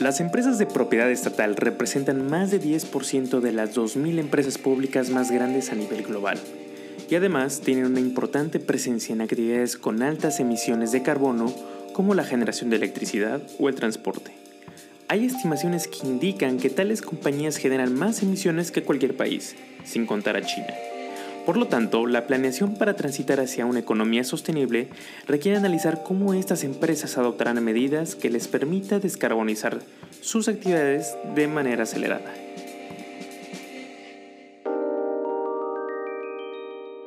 Las empresas de propiedad estatal representan más de 10% de las 2.000 empresas públicas más grandes a nivel global y además tienen una importante presencia en actividades con altas emisiones de carbono como la generación de electricidad o el transporte. Hay estimaciones que indican que tales compañías generan más emisiones que cualquier país, sin contar a China. Por lo tanto, la planeación para transitar hacia una economía sostenible requiere analizar cómo estas empresas adoptarán medidas que les permita descarbonizar sus actividades de manera acelerada.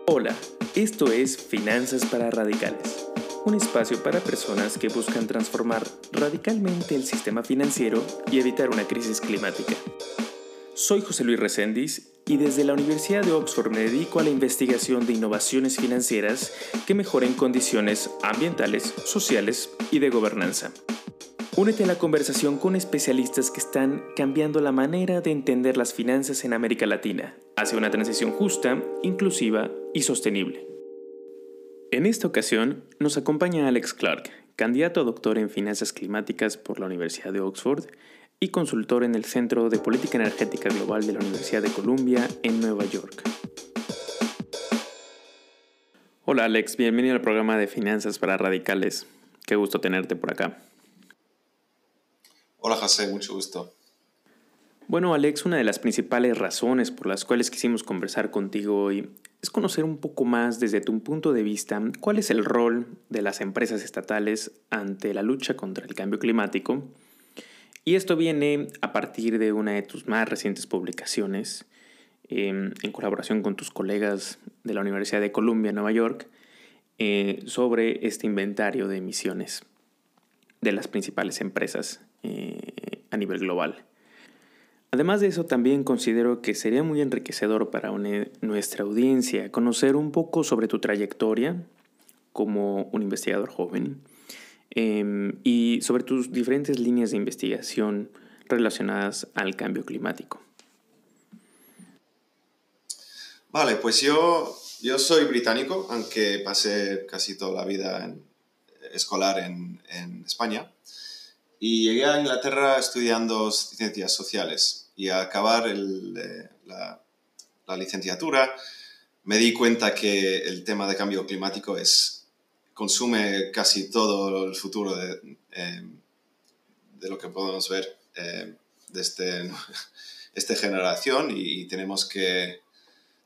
Hola, esto es Finanzas para Radicales, un espacio para personas que buscan transformar radicalmente el sistema financiero y evitar una crisis climática. Soy José Luis Recendis y desde la Universidad de Oxford me dedico a la investigación de innovaciones financieras que mejoren condiciones ambientales, sociales y de gobernanza. Únete a la conversación con especialistas que están cambiando la manera de entender las finanzas en América Latina hacia una transición justa, inclusiva y sostenible. En esta ocasión nos acompaña Alex Clark, candidato a doctor en finanzas climáticas por la Universidad de Oxford y consultor en el Centro de Política Energética Global de la Universidad de Columbia en Nueva York. Hola Alex, bienvenido al programa de Finanzas para Radicales. Qué gusto tenerte por acá. Hola José, mucho gusto. Bueno Alex, una de las principales razones por las cuales quisimos conversar contigo hoy es conocer un poco más desde tu punto de vista cuál es el rol de las empresas estatales ante la lucha contra el cambio climático. Y esto viene a partir de una de tus más recientes publicaciones em, en colaboración con tus colegas de la Universidad de Columbia, Nueva York, eh, sobre este inventario de emisiones de las principales empresas eh, a nivel global. Además de eso, también considero que sería muy enriquecedor para nuestra audiencia conocer un poco sobre tu trayectoria como un investigador joven em, y sobre tus diferentes líneas de investigación relacionadas al cambio climático. Vale, pues yo, yo soy británico, aunque pasé casi toda la vida en, escolar en, en España. Y llegué a Inglaterra estudiando ciencias sociales y al acabar eh, la, licenciatura me di cuenta que el tema de cambio climático es, consume casi todo el futuro de, em, de lo que podemos ver em, desde esta generación y, tenemos que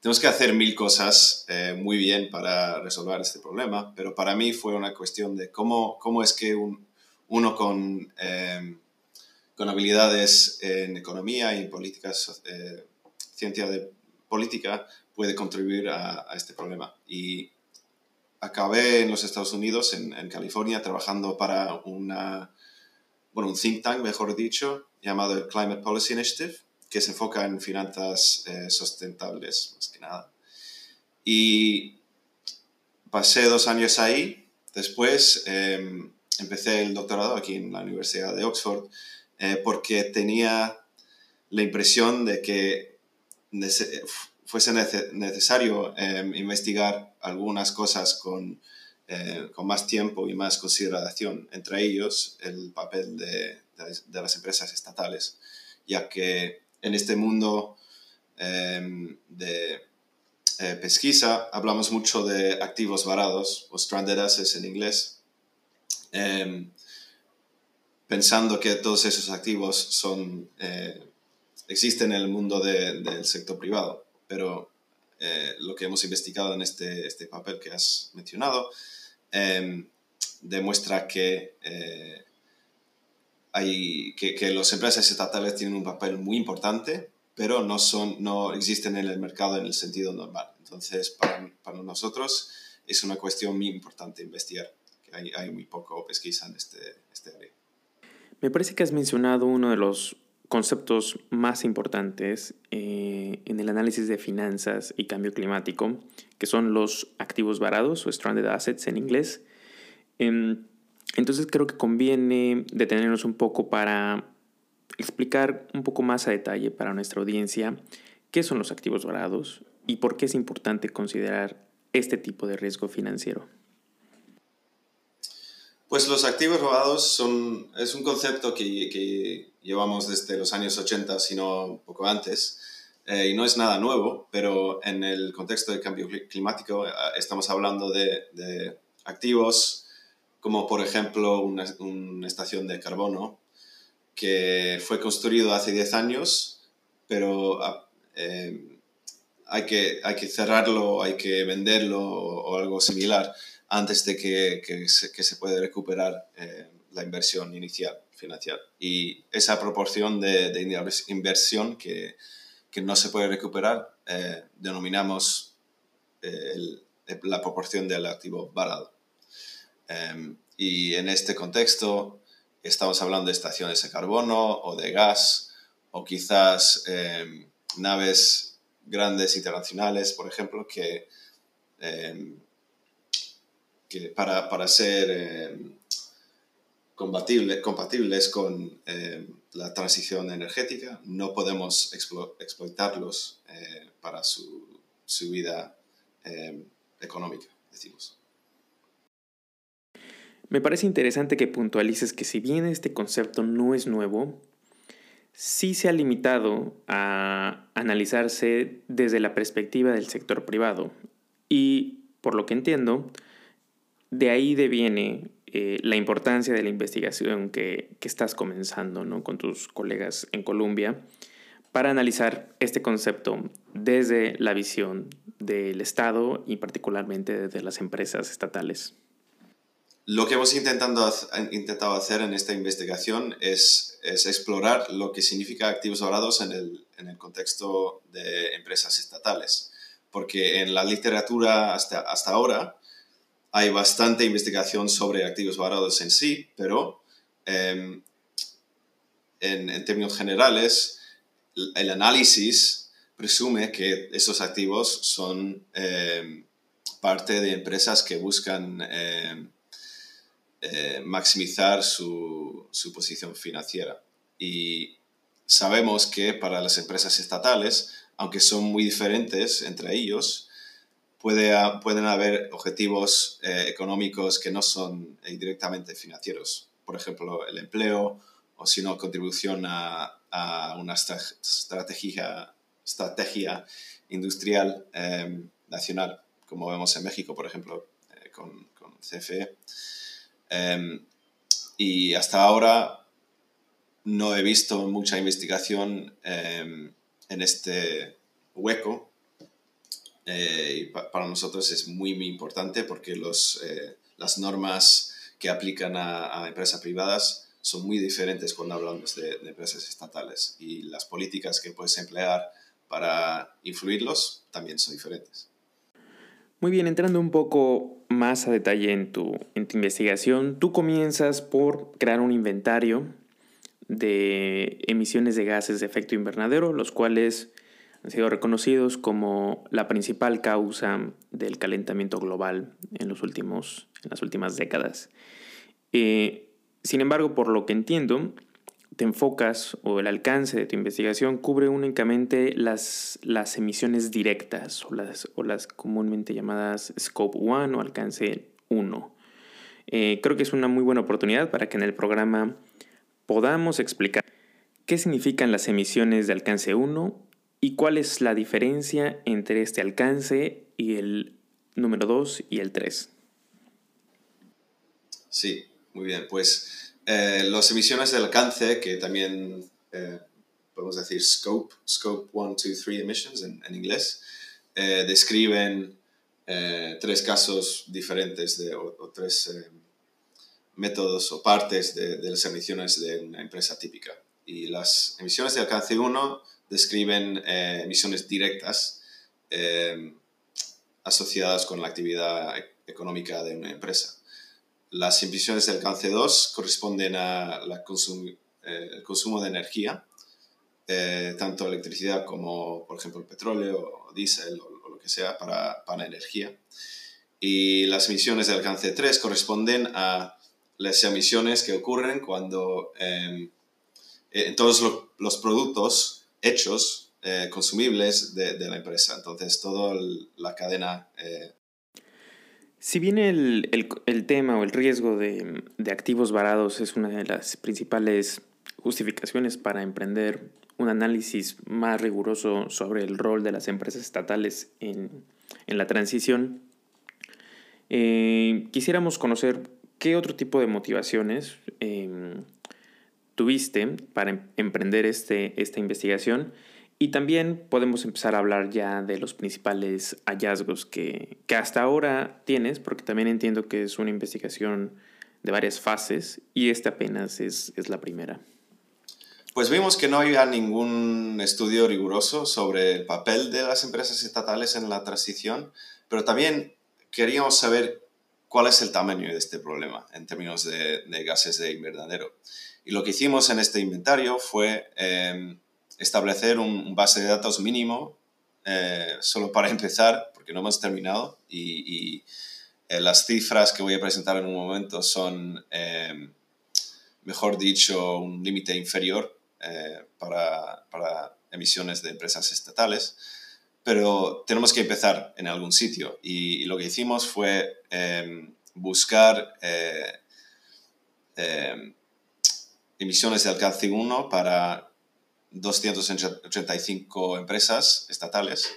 tenemos que hacer mil cosas eh, muy bien para resolver este problema, pero para mí fue una cuestión de cómo, cómo es que un, uno con, eh, con habilidades en economía y en políticas, eh, ciencia de política, puede contribuir a, este problema. Y acabé en los Estados Unidos, en, California, trabajando para una, bueno, un think tank, mejor dicho, llamado el Climate Policy Initiative, que se enfoca en finanzas eh, sustentables, más que nada. Y pasé dos años ahí. Después em, empecé el doctorado aquí en la Universidad de Oxford eh, porque tenía la impresión de que fuese necesario em, investigar algunas cosas con, eh, con, más tiempo y más consideración, entre ellos el papel de, de, las empresas estatales, ya que en este mundo em, de eh, pesquisa hablamos mucho de activos varados o stranded assets en inglés, Em, pensando que todos esos activos son, eh, existen en el mundo del sector privado. Pero eh, lo que hemos investigado en este, este papel que has mencionado em, demuestra que, eh, hay, que, que las empresas estatales tienen un papel muy importante, pero no, son, no existen en el mercado en el sentido normal. Entonces, para, para nosotros es una cuestión muy importante investigar hay, muy poco pesquisa en este, este, área. Me parece que has mencionado uno de los conceptos más importantes eh, en el análisis de finanzas y cambio climático, que son los activos varados o stranded assets en inglés. Em, entonces creo que conviene detenernos un poco para explicar un poco más a detalle para nuestra audiencia qué son los activos varados y por qué es importante considerar este tipo de riesgo financiero. Pues los activos robados son, es un concepto que, llevamos desde los años 80, sino un poco antes, eh, y no es nada nuevo, pero en el contexto del cambio climático eh, estamos hablando de, activos como por ejemplo una, estación de carbono que fue construido hace 10 años, pero ah, eh, hay, que, hay que cerrarlo, hay que venderlo o algo similar antes de que, que, se, que se, puede recuperar eh, la inversión inicial financiera. Y esa proporción de, de inversión que, que, no se puede recuperar eh, denominamos eh, el, la proporción del activo varado. Eh, y en este contexto estamos hablando de estaciones de carbono o de gas o quizás em, naves grandes internacionales, por ejemplo, que em, que para, para ser eh, compatible, compatibles con eh, la transición energética, no podemos explo, explotarlos eh, para su, su vida eh, económica, decimos. Me parece interesante que puntualices que si bien este concepto no es nuevo, sí se ha limitado a analizarse desde la perspectiva del sector privado. Y, por lo que entiendo, de ahí deviene eh, la importancia de la investigación que, que estás comenzando ¿no? con tus colegas en Colombia para analizar este concepto desde la visión del Estado y particularmente desde las empresas estatales. Lo que hemos intentando, intentado hacer en esta investigación es, es explorar lo que significa activos varados en el, en el contexto de empresas estatales. Porque en la literatura hasta, hasta ahora hay bastante investigación sobre activos varados en sí, pero eh, en, términos generales, el análisis presume que esos activos son eh, parte de empresas que buscan eh, maximizar su posición financiera. Y sabemos que para las empresas estatales, aunque son muy diferentes entre ellos, puede, pueden haber objetivos eh, económicos que no son eh, directamente financieros. Por ejemplo, el empleo o si no, contribución a, una estrategia, industrial eh, nacional, como vemos en México, por ejemplo, eh, con, con, CFE. Em, y hasta ahora no he visto mucha investigación em, en este hueco eh, y pa para nosotros es muy, muy importante porque los, eh, las normas que aplican a, a, empresas privadas son muy diferentes cuando hablamos de, de, empresas estatales y las políticas que puedes emplear para influirlos también son diferentes. Muy bien, entrando un poco más a detalle en tu, en tu investigación, tú comienzas por crear un inventario de emisiones de gases de efecto invernadero, los cuales han sido reconocidos como la principal causa del calentamiento global en, los últimos, en las últimas décadas. Eh, sin embargo, por lo que entiendo, te enfocas o el alcance de tu investigación cubre únicamente las, las emisiones directas o las, o las comúnmente llamadas Scope 1 o alcance 1. Eh, creo que es una muy buena oportunidad para que en el programa podamos explicar qué significan las emisiones de alcance 1 ¿Y cuál es la diferencia entre este alcance y el número 2 y el 3? Sí, muy bien. Pues eh, las emisiones de alcance, que también eh, podemos decir scope, scope 1, 2, 3 emissions en, en inglés, eh, describen eh, tres casos diferentes de, o, o tres eh, métodos o partes de, de las emisiones de una empresa típica. Y las emisiones de alcance 1 describen eh, emisiones directas eh, asociadas con la actividad e-, económica de una empresa. Las emisiones del alcance 2 corresponden al consum eh, consumo de energía, eh, tanto electricidad como, por ejemplo, el petróleo o diésel o, o, lo que sea para, para energía. Y las emisiones del alcance 3 corresponden a las emisiones que ocurren cuando eh, en todos lo, los productos hechos eh, consumibles de, de, la empresa. Entonces, toda la cadena... Eh... Si bien el, tema o el riesgo de, activos varados es una de las principales justificaciones para emprender un análisis más riguroso sobre el rol de las empresas estatales en, la transición, eh, quisiéramos conocer qué otro tipo de motivaciones em, tuviste para em, emprender este, esta investigación y también podemos empezar a hablar ya de los principales hallazgos que, hasta ahora tienes, porque también entiendo que es una investigación de varias fases y esta apenas es, la primera. Pues vimos que no había ningún estudio riguroso sobre el papel de las empresas estatales en la transición, pero también queríamos saber cuál es el tamaño de este problema en términos de, gases de invernadero. Y lo que hicimos en este inventario fue em, establecer un, base de datos mínimo eh, solo para empezar, porque no hemos terminado y, eh, las cifras que voy a presentar en un momento son, eh, mejor dicho, un límite inferior para, para, emisiones de empresas estatales, pero tenemos que empezar en algún sitio y, lo que hicimos fue buscar emisiones de alcance 1 para 285 empresas estatales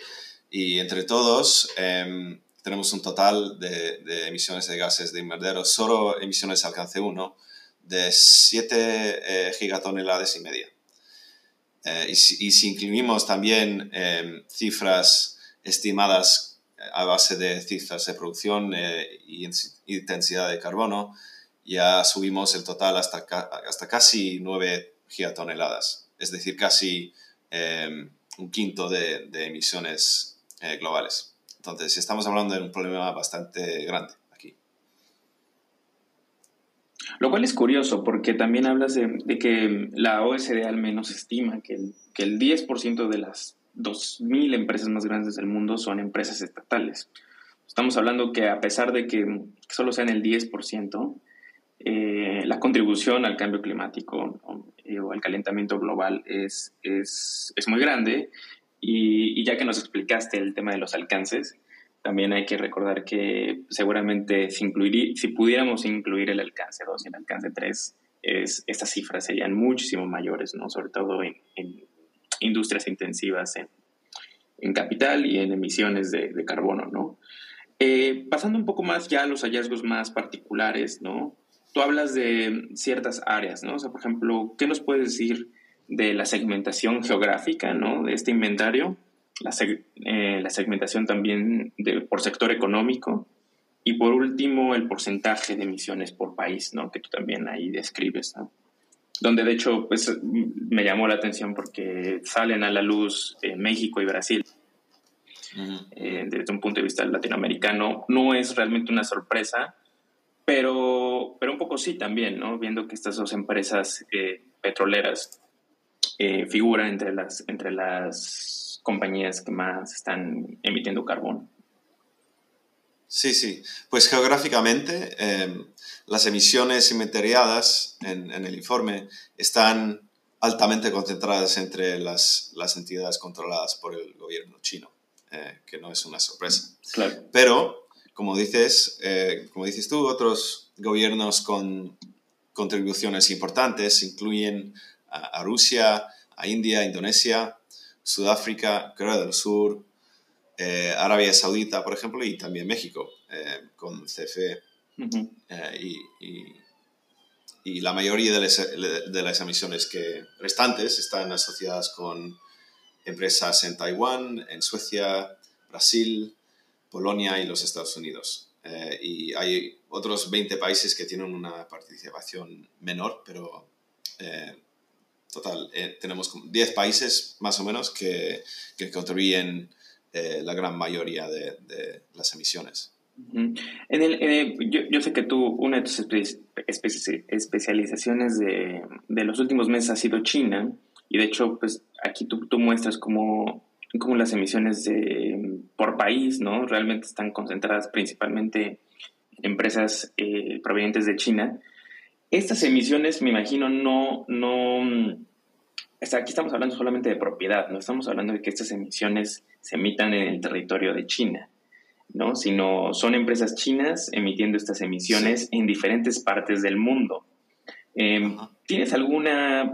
y entre todos em, tenemos un total de, emisiones de gases de invernadero, solo emisiones de alcance 1, de 7 eh, gigatoneladas y media. Eh, y, si, incluimos también em, cifras estimadas a base de cifras de producción e intensidad de carbono, ya subimos el total hasta, hasta casi 9 gigatoneladas es decir, casi em, un quinto de, emisiones eh, globales. Entonces, estamos hablando de un problema bastante grande. Lo cual es curioso, porque también hablas de, que la OSD al menos estima que el, que el 10% de las 2.000 empresas más grandes del mundo son empresas estatales. Estamos hablando que a pesar de que solo sean el 10%, eh, la contribución al cambio climático eh, o al calentamiento global es, es, es muy grande. Y, ya que nos explicaste el tema de los alcances, también hay que recordar que seguramente si, si pudiéramos incluir el alcance 2 y el alcance 3, es, estas cifras serían muchísimo mayores, ¿no? sobre todo en, industrias intensivas en, en, capital y en emisiones de, de carbono. ¿no? Eh, pasando un poco más ya a los hallazgos más particulares, ¿no? tú hablas de ciertas áreas, ¿no? O sea, por ejemplo, ¿qué nos puedes decir de la segmentación geográfica, ¿no? De este inventario, la, eh, segmentación también por sector económico y por último el porcentaje de emisiones por país, ¿no? Que tú también ahí describes, ¿no? Donde de hecho, pues me llamó la atención porque salen a la luz eh, México y Brasil. Eh, desde un punto de vista latinoamericano, no es realmente una sorpresa, pero, pero un poco sí también, ¿no? Viendo que estas dos empresas eh, petroleras eh, figuran entre las, entre las compañías que más están emitiendo carbón. Sí, sí. Pues geográficamente, em, las emisiones inventariadas en, en, el informe están altamente concentradas entre las, las entidades controladas por el gobierno chino, eh, que no es una sorpresa. Claro. Pero como dices, eh, como dices tú, otros gobiernos con contribuciones importantes incluyen a, Rusia, a India, Indonesia, Sudáfrica, Corea del Sur, eh, Arabia Saudita, por ejemplo, y también México, eh, con CFE. y, la mayoría de las, de las, emisiones que restantes están asociadas con empresas en Taiwán, en Suecia, Brasil, Polonia y los Estados Unidos. Eh, y hay otros 20 países que tienen una participación menor, pero eh, total, eh, tenemos 10 países más o menos que, que contribuyen la gran mayoría de, las emisiones. En el, yo, yo, sé que tú, una de tus especializaciones de, de, los últimos meses ha sido China, y de hecho, pues aquí tú, tú muestras cómo como las emisiones de, por país, ¿no? Realmente están concentradas principalmente en empresas eh, provenientes de China. Estas emisiones, me imagino, no, no, aquí estamos hablando solamente de propiedad, no estamos hablando de que estas emisiones se emitan en el territorio de China. ¿no? Sino son empresas chinas emitiendo estas emisiones en diferentes partes del mundo. Em, ¿Tienes alguna,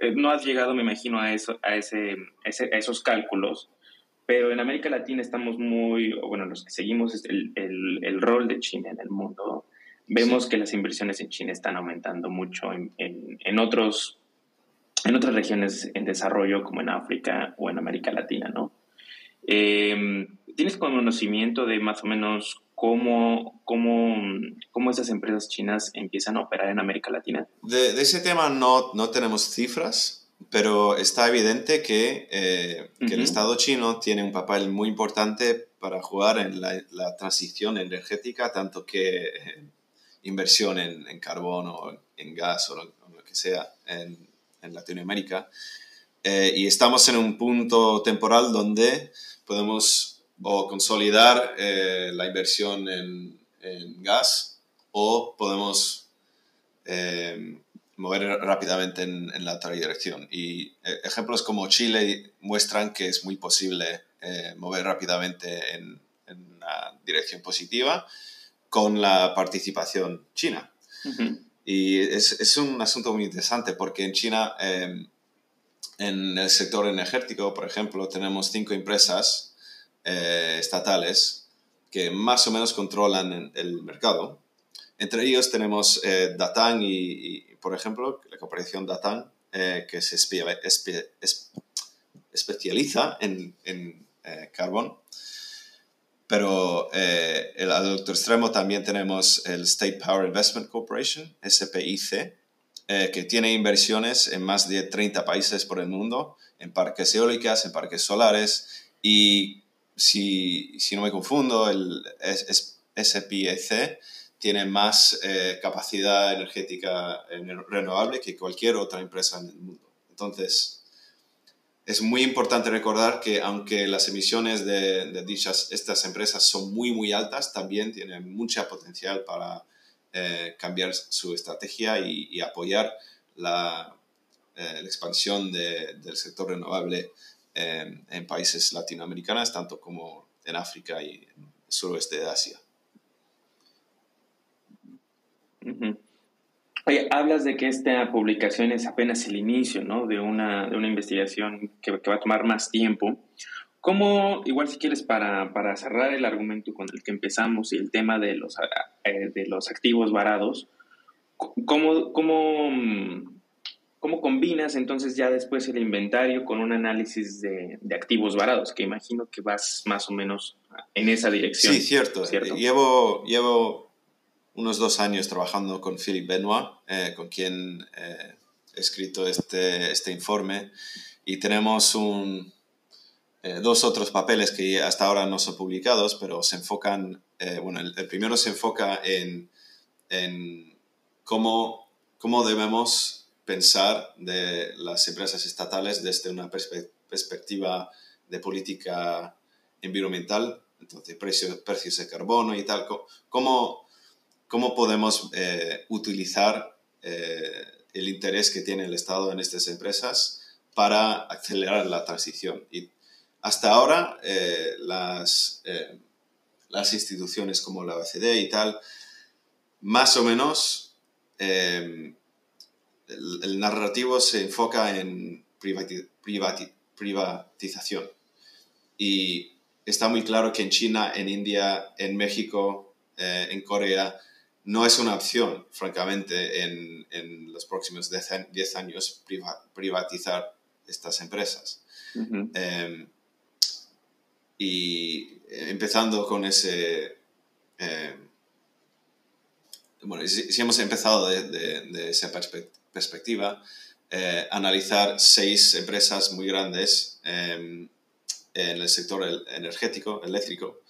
eh, no has llegado, me imagino, a, eso, a, ese, a esos cálculos, pero en América Latina estamos muy, bueno, los que seguimos el, el, el rol de China en el mundo, vemos que las inversiones en China están aumentando mucho en, en, en, otros, en otras regiones en desarrollo, como en África o en América Latina, ¿no? Eh, ¿Tienes conocimiento de más o menos cómo, cómo, cómo esas empresas chinas empiezan a operar en América Latina? De, de ese tema no, no tenemos cifras, pero está evidente que, eh, que el Estado chino tiene un papel muy importante para jugar en la, la transición energética, tanto que eh, inversión en, en, carbón o en gas o lo, lo que sea en, en Latinoamérica. Eh, y estamos en un punto temporal donde podemos o consolidar eh, la inversión en, en, gas o podemos eh, mover rápidamente en, en, la otra dirección. Y eh, ejemplos como Chile muestran que es muy posible eh, mover rápidamente en, en, una dirección positiva con la participación china. Uh -huh. Y es, es, un asunto muy interesante porque en China, eh, en el sector energético, por ejemplo, tenemos cinco empresas eh, estatales que más o menos controlan el mercado. Entre ellos tenemos eh, Datang y, y, por ejemplo, la corporación Datang, eh, que se espe espe especializa en, en eh, carbón. Pero eh, el, al otro extremo también tenemos el State Power Investment Corporation, SPIC, eh, que tiene inversiones en más de 30 países por el mundo, en parques eólicas, en parques solares, y si, si no me confundo, el SPIC tiene más eh, capacidad energética renovable que cualquier otra empresa en el mundo. Entonces, es muy importante recordar que aunque las emisiones de, de, dichas estas empresas son muy muy altas, también tienen mucha potencial para eh, cambiar su estrategia y, apoyar la, eh, expansión de, del sector renovable eh, en países latinoamericanos, tanto como en África y en el suroeste de Asia. Oye, hablas de que esta publicación es apenas el inicio, ¿no? De una, de una investigación que, que, va a tomar más tiempo. ¿Cómo, igual si quieres, para, para, cerrar el argumento con el que empezamos y el tema de los, eh, de los activos varados, ¿cómo, cómo, ¿cómo combinas entonces ya después el inventario con un análisis de, de, activos varados? Que imagino que vas más o menos en esa dirección. Sí, cierto. ¿cierto? Llevo, llevo unos dos años trabajando con Philippe Benoit, eh, con quien eh, he escrito este, este informe, y tenemos eh, dos otros papeles que hasta ahora no son publicados, pero se enfocan, bueno, el, primero se enfoca en, en cómo, cómo debemos pensar de las empresas estatales desde una perspe perspectiva de política ambiental, entonces precios, precios de carbono y tal, cómo cómo podemos eh, utilizar eh, el interés que tiene el Estado en estas empresas para acelerar la transición. Y hasta ahora eh, las, instituciones como la OECD y tal, más o menos el, narrativo se enfoca en privati privati privatización. Y está muy claro que en China, en India, en México, en Corea, no es una opción, francamente, en, en los próximos 10 años priva, privatizar estas empresas. Uh -huh. eh, y empezando con ese... Eh, bueno, si, si, hemos empezado de, de, de esa perspe perspectiva, eh, analizar seis empresas muy grandes eh, en el sector energético, eléctrico,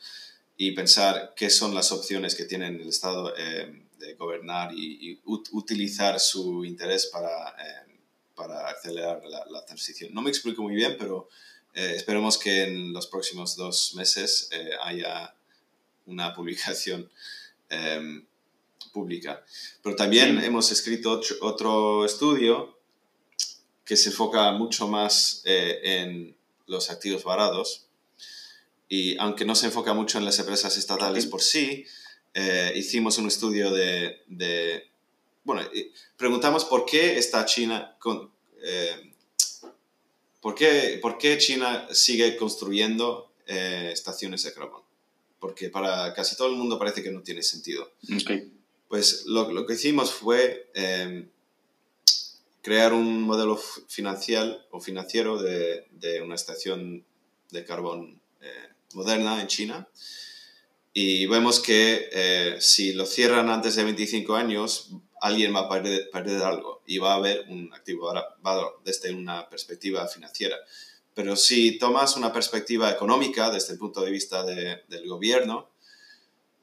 y pensar qué son las opciones que tiene el Estado eh, de gobernar y, y ut utilizar su interés para, eh, para acelerar la, la, transición. No me explico muy bien, pero eh, esperemos que en los próximos dos meses haya una publicación em, pública. Pero también sí. hemos escrito otro, otro, estudio que se enfoca mucho más en los activos varados y aunque no se enfoca mucho en las empresas estatales por sí, eh, hicimos un estudio de, de, bueno, preguntamos por qué está China con, eh, ¿por, qué, ¿por, qué, China sigue construyendo eh, estaciones de carbón? Porque para casi todo el mundo parece que no tiene sentido. Pues lo, lo, que hicimos fue crear un modelo financiero o financiero de, de, una estación de carbón moderna en China y vemos que eh, si lo cierran antes de 25 años, alguien va a perder, perder, algo y va a haber un activo valor desde una perspectiva financiera. Pero si tomas una perspectiva económica desde el punto de vista de, del gobierno,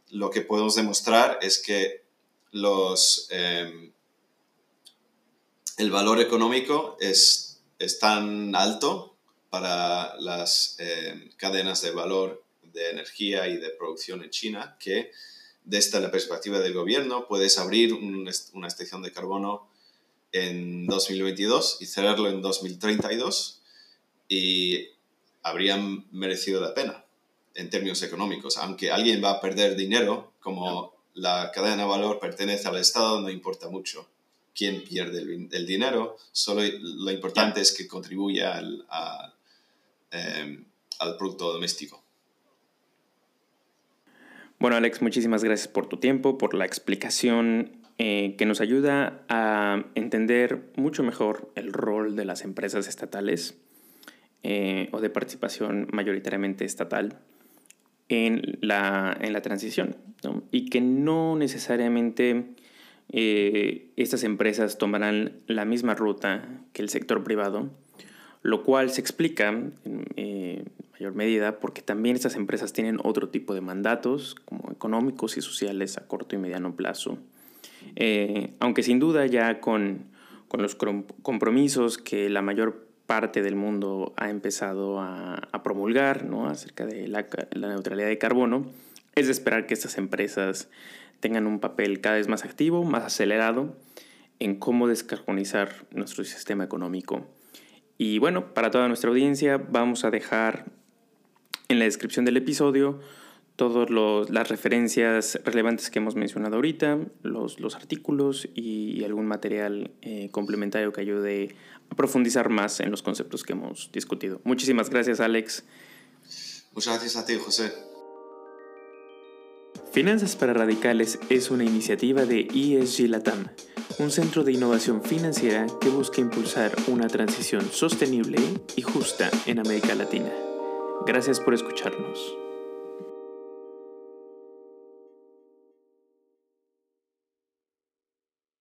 lo que podemos demostrar es que los, eh, el valor económico es, es, tan alto para las eh, cadenas de valor de energía y de producción en China, que desde la perspectiva del gobierno puedes abrir una estación de carbono en 2022 y cerrarlo en 2032 y habrían merecido la pena en términos económicos. Aunque alguien va a perder dinero, como la cadena de valor pertenece al Estado, no importa mucho quién pierde el, dinero, solo lo importante es que contribuya al, eh, al producto doméstico. Bueno, Alex, muchísimas gracias por tu tiempo, por la explicación eh, que nos ayuda a entender mucho mejor el rol de las empresas estatales eh, o de participación mayoritariamente estatal en la, en la transición y que no necesariamente eh, estas empresas tomarán la misma ruta que el sector privado, lo cual se explica mayor medida porque también estas empresas tienen otro tipo de mandatos, como económicos y sociales a corto y mediano plazo. Eh, aunque sin duda ya con, con, los compromisos que la mayor parte del mundo ha empezado a, a promulgar ¿no? acerca de la, la neutralidad de carbono, es de esperar que estas empresas tengan un papel cada vez más activo, más acelerado en cómo descarbonizar nuestro sistema económico. Y bueno, para toda nuestra audiencia vamos a dejar en la descripción del episodio todas las referencias relevantes que hemos mencionado ahorita, los, los artículos y, algún material eh, complementario que ayude a profundizar más en los conceptos que hemos discutido. Muchísimas gracias, Alex. Muchas gracias a ti, José. Finanzas para Radicales es una iniciativa de ESG Latam, un centro de innovación financiera que busca impulsar una transición sostenible y justa en América Latina. Gracias por escucharnos.